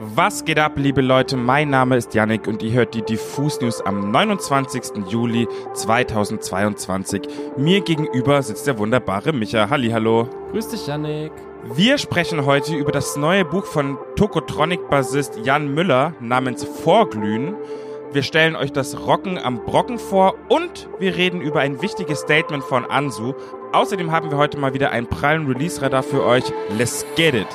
Was geht ab, liebe Leute? Mein Name ist Yannick und ihr hört die Diffus News am 29. Juli 2022. Mir gegenüber sitzt der wunderbare Micha. Hallihallo. Grüß dich, Yannick. Wir sprechen heute über das neue Buch von Tokotronic-Bassist Jan Müller namens Vorglühen. Wir stellen euch das Rocken am Brocken vor und wir reden über ein wichtiges Statement von Ansu. Außerdem haben wir heute mal wieder einen prallen Release-Radar für euch. Let's get it!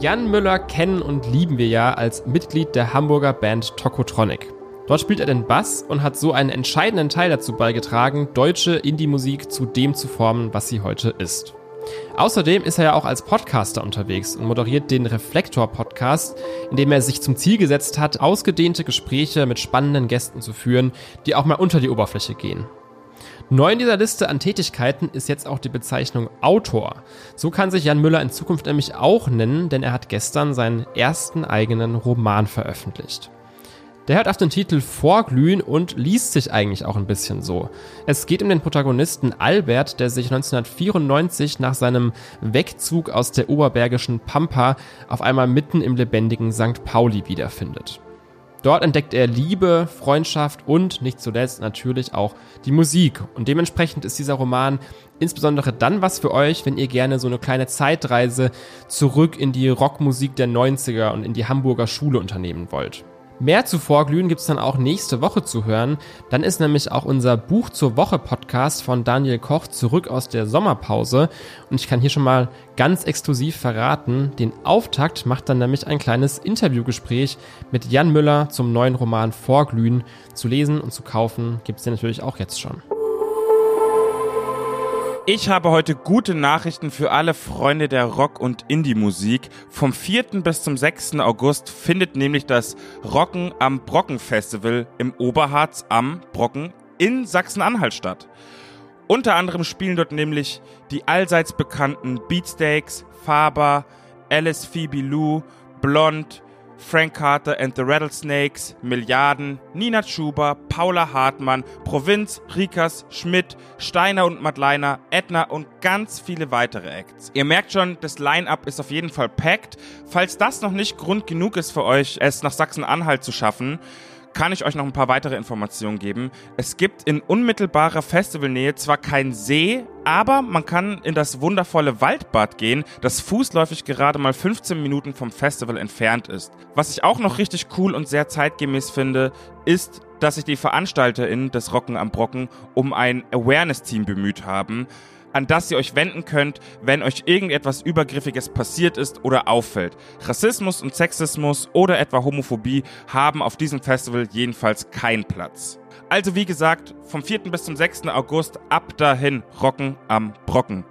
Jan Müller kennen und lieben wir ja als Mitglied der Hamburger Band Tokotronic. Dort spielt er den Bass und hat so einen entscheidenden Teil dazu beigetragen, deutsche Indie-Musik zu dem zu formen, was sie heute ist. Außerdem ist er ja auch als Podcaster unterwegs und moderiert den Reflektor-Podcast, in dem er sich zum Ziel gesetzt hat, ausgedehnte Gespräche mit spannenden Gästen zu führen, die auch mal unter die Oberfläche gehen. Neu in dieser Liste an Tätigkeiten ist jetzt auch die Bezeichnung Autor. So kann sich Jan Müller in Zukunft nämlich auch nennen, denn er hat gestern seinen ersten eigenen Roman veröffentlicht. Der hört auf den Titel Vorglühen und liest sich eigentlich auch ein bisschen so. Es geht um den Protagonisten Albert, der sich 1994 nach seinem Wegzug aus der oberbergischen Pampa auf einmal mitten im lebendigen St. Pauli wiederfindet. Dort entdeckt er Liebe, Freundschaft und nicht zuletzt natürlich auch die Musik. Und dementsprechend ist dieser Roman insbesondere dann was für euch, wenn ihr gerne so eine kleine Zeitreise zurück in die Rockmusik der 90er und in die Hamburger Schule unternehmen wollt. Mehr zu Vorglühen gibt's dann auch nächste Woche zu hören. Dann ist nämlich auch unser Buch zur Woche Podcast von Daniel Koch zurück aus der Sommerpause. Und ich kann hier schon mal ganz exklusiv verraten, den Auftakt macht dann nämlich ein kleines Interviewgespräch mit Jan Müller zum neuen Roman Vorglühen. Zu lesen und zu kaufen gibt's den natürlich auch jetzt schon. Ich habe heute gute Nachrichten für alle Freunde der Rock- und Indie-Musik. Vom 4. bis zum 6. August findet nämlich das Rocken am Brocken Festival im Oberharz am Brocken in Sachsen-Anhalt statt. Unter anderem spielen dort nämlich die allseits bekannten Beatsteaks, Faber, Alice Phoebe Lou, Blond, Frank Carter and the Rattlesnakes, Milliarden, Nina Schuber, Paula Hartmann, Provinz, Rikas, Schmidt, Steiner und Madleiner, Edna und ganz viele weitere Acts. Ihr merkt schon, das Line-Up ist auf jeden Fall packed. Falls das noch nicht Grund genug ist für euch, es nach Sachsen-Anhalt zu schaffen, kann ich euch noch ein paar weitere Informationen geben. Es gibt in unmittelbarer Festivalnähe zwar keinen See, aber man kann in das wundervolle Waldbad gehen, das fußläufig gerade mal 15 Minuten vom Festival entfernt ist. Was ich auch noch richtig cool und sehr zeitgemäß finde, ist, dass sich die VeranstalterInnen des Rocken am Brocken um ein Awareness-Team bemüht haben an das ihr euch wenden könnt, wenn euch irgendetwas Übergriffiges passiert ist oder auffällt. Rassismus und Sexismus oder etwa Homophobie haben auf diesem Festival jedenfalls keinen Platz. Also wie gesagt, vom 4. bis zum 6. August ab dahin rocken am Brocken.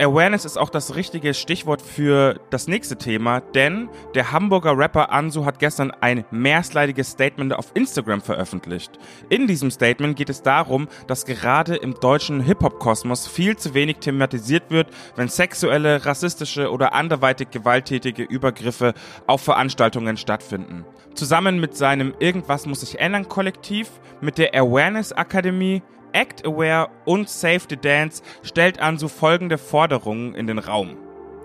Awareness ist auch das richtige Stichwort für das nächste Thema, denn der Hamburger Rapper Ansu hat gestern ein mehrslaidiges Statement auf Instagram veröffentlicht. In diesem Statement geht es darum, dass gerade im deutschen Hip-Hop-Kosmos viel zu wenig thematisiert wird, wenn sexuelle, rassistische oder anderweitig gewalttätige Übergriffe auf Veranstaltungen stattfinden. Zusammen mit seinem Irgendwas muss sich ändern Kollektiv, mit der Awareness Akademie, Act Aware und Save the Dance stellt Ansu folgende Forderungen in den Raum.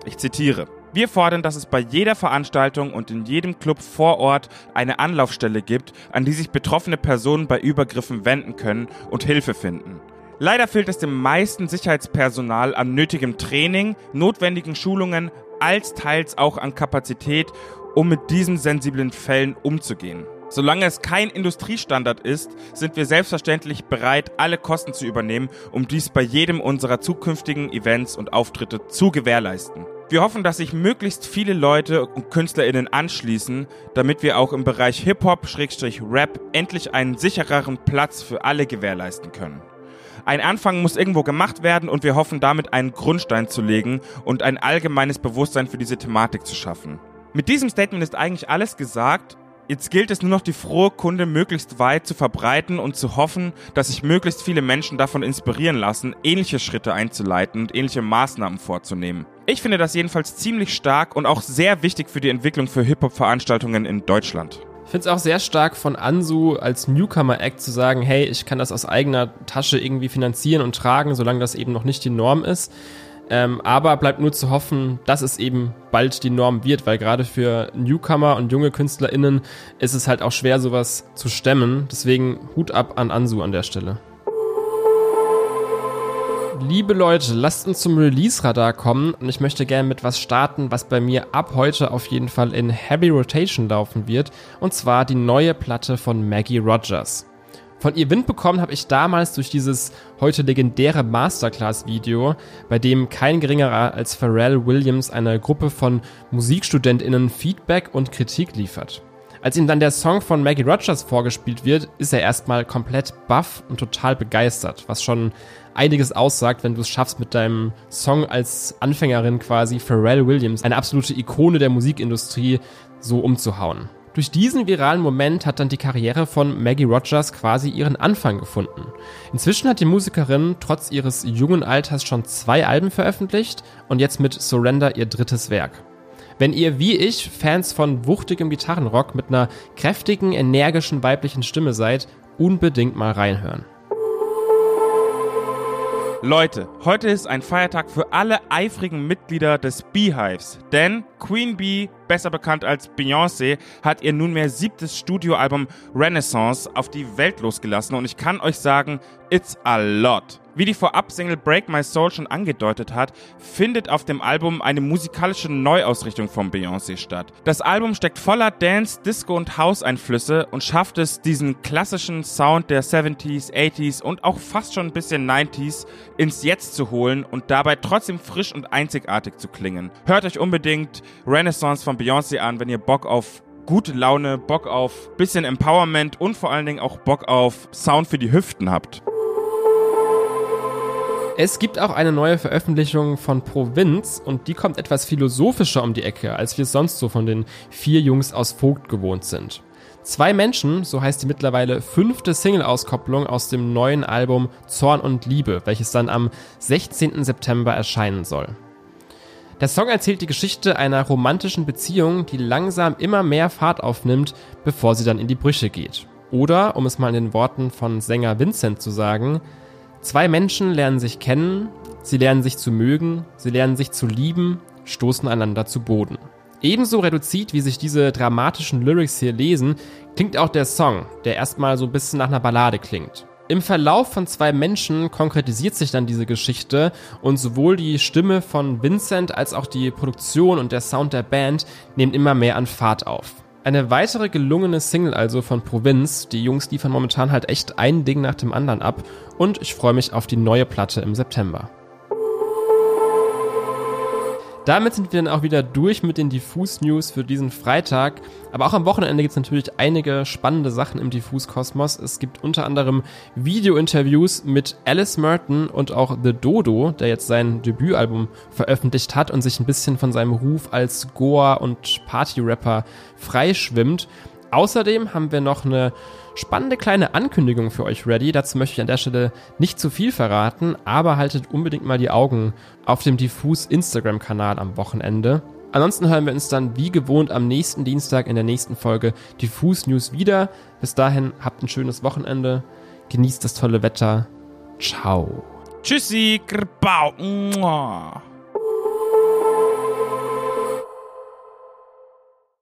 Ich zitiere. Wir fordern, dass es bei jeder Veranstaltung und in jedem Club vor Ort eine Anlaufstelle gibt, an die sich betroffene Personen bei Übergriffen wenden können und Hilfe finden. Leider fehlt es dem meisten Sicherheitspersonal an nötigem Training, notwendigen Schulungen, als teils auch an Kapazität, um mit diesen sensiblen Fällen umzugehen. Solange es kein Industriestandard ist, sind wir selbstverständlich bereit, alle Kosten zu übernehmen, um dies bei jedem unserer zukünftigen Events und Auftritte zu gewährleisten. Wir hoffen, dass sich möglichst viele Leute und KünstlerInnen anschließen, damit wir auch im Bereich Hip-Hop-Rap endlich einen sichereren Platz für alle gewährleisten können. Ein Anfang muss irgendwo gemacht werden und wir hoffen damit einen Grundstein zu legen und ein allgemeines Bewusstsein für diese Thematik zu schaffen. Mit diesem Statement ist eigentlich alles gesagt Jetzt gilt es nur noch, die frohe Kunde möglichst weit zu verbreiten und zu hoffen, dass sich möglichst viele Menschen davon inspirieren lassen, ähnliche Schritte einzuleiten und ähnliche Maßnahmen vorzunehmen. Ich finde das jedenfalls ziemlich stark und auch sehr wichtig für die Entwicklung für Hip-Hop-Veranstaltungen in Deutschland. finde es auch sehr stark von Ansu als Newcomer-Act zu sagen, hey, ich kann das aus eigener Tasche irgendwie finanzieren und tragen, solange das eben noch nicht die Norm ist. Ähm, aber bleibt nur zu hoffen, dass es eben bald die Norm wird, weil gerade für Newcomer und junge KünstlerInnen ist es halt auch schwer, sowas zu stemmen. Deswegen Hut ab an Ansu an der Stelle. Liebe Leute, lasst uns zum Release-Radar kommen und ich möchte gerne mit was starten, was bei mir ab heute auf jeden Fall in Heavy Rotation laufen wird, und zwar die neue Platte von Maggie Rogers. Von ihr Wind bekommen habe ich damals durch dieses heute legendäre Masterclass-Video, bei dem kein geringerer als Pharrell Williams einer Gruppe von MusikstudentInnen Feedback und Kritik liefert. Als ihm dann der Song von Maggie Rogers vorgespielt wird, ist er erstmal komplett baff und total begeistert, was schon einiges aussagt, wenn du es schaffst, mit deinem Song als Anfängerin quasi Pharrell Williams, eine absolute Ikone der Musikindustrie, so umzuhauen. Durch diesen viralen Moment hat dann die Karriere von Maggie Rogers quasi ihren Anfang gefunden. Inzwischen hat die Musikerin trotz ihres jungen Alters schon zwei Alben veröffentlicht und jetzt mit Surrender ihr drittes Werk. Wenn ihr wie ich Fans von wuchtigem Gitarrenrock mit einer kräftigen, energischen weiblichen Stimme seid, unbedingt mal reinhören. Leute, heute ist ein Feiertag für alle eifrigen Mitglieder des Beehives, denn Queen Bee, besser bekannt als Beyoncé, hat ihr nunmehr siebtes Studioalbum Renaissance auf die Welt losgelassen und ich kann euch sagen, it's a lot. Wie die Vorab-Single Break My Soul schon angedeutet hat, findet auf dem Album eine musikalische Neuausrichtung von Beyoncé statt. Das Album steckt voller Dance, Disco und House-Einflüsse und schafft es, diesen klassischen Sound der 70s, 80s und auch fast schon ein bisschen 90s ins Jetzt zu holen und dabei trotzdem frisch und einzigartig zu klingen. Hört euch unbedingt Renaissance von Beyoncé an, wenn ihr Bock auf gute Laune, Bock auf bisschen Empowerment und vor allen Dingen auch Bock auf Sound für die Hüften habt. Es gibt auch eine neue Veröffentlichung von Provinz und die kommt etwas philosophischer um die Ecke, als wir es sonst so von den vier Jungs aus Vogt gewohnt sind. Zwei Menschen, so heißt die mittlerweile fünfte Single-Auskopplung aus dem neuen Album Zorn und Liebe, welches dann am 16. September erscheinen soll. Der Song erzählt die Geschichte einer romantischen Beziehung, die langsam immer mehr Fahrt aufnimmt, bevor sie dann in die Brüche geht. Oder, um es mal in den Worten von Sänger Vincent zu sagen, Zwei Menschen lernen sich kennen, sie lernen sich zu mögen, sie lernen sich zu lieben, stoßen einander zu Boden. Ebenso reduziert, wie sich diese dramatischen Lyrics hier lesen, klingt auch der Song, der erstmal so ein bisschen nach einer Ballade klingt. Im Verlauf von zwei Menschen konkretisiert sich dann diese Geschichte und sowohl die Stimme von Vincent als auch die Produktion und der Sound der Band nehmen immer mehr an Fahrt auf. Eine weitere gelungene Single also von Provinz. Die Jungs liefern momentan halt echt ein Ding nach dem anderen ab und ich freue mich auf die neue Platte im September. Damit sind wir dann auch wieder durch mit den Diffus-News für diesen Freitag. Aber auch am Wochenende gibt es natürlich einige spannende Sachen im Diffus-Kosmos. Es gibt unter anderem Video-Interviews mit Alice Merton und auch The Dodo, der jetzt sein Debütalbum veröffentlicht hat und sich ein bisschen von seinem Ruf als Goa- und Party-Rapper freischwimmt. Außerdem haben wir noch eine spannende kleine Ankündigung für euch ready. Dazu möchte ich an der Stelle nicht zu viel verraten, aber haltet unbedingt mal die Augen auf dem Diffus Instagram-Kanal am Wochenende. Ansonsten hören wir uns dann wie gewohnt am nächsten Dienstag in der nächsten Folge Diffus News wieder. Bis dahin habt ein schönes Wochenende, genießt das tolle Wetter. Ciao. Tschüssi, Grbau.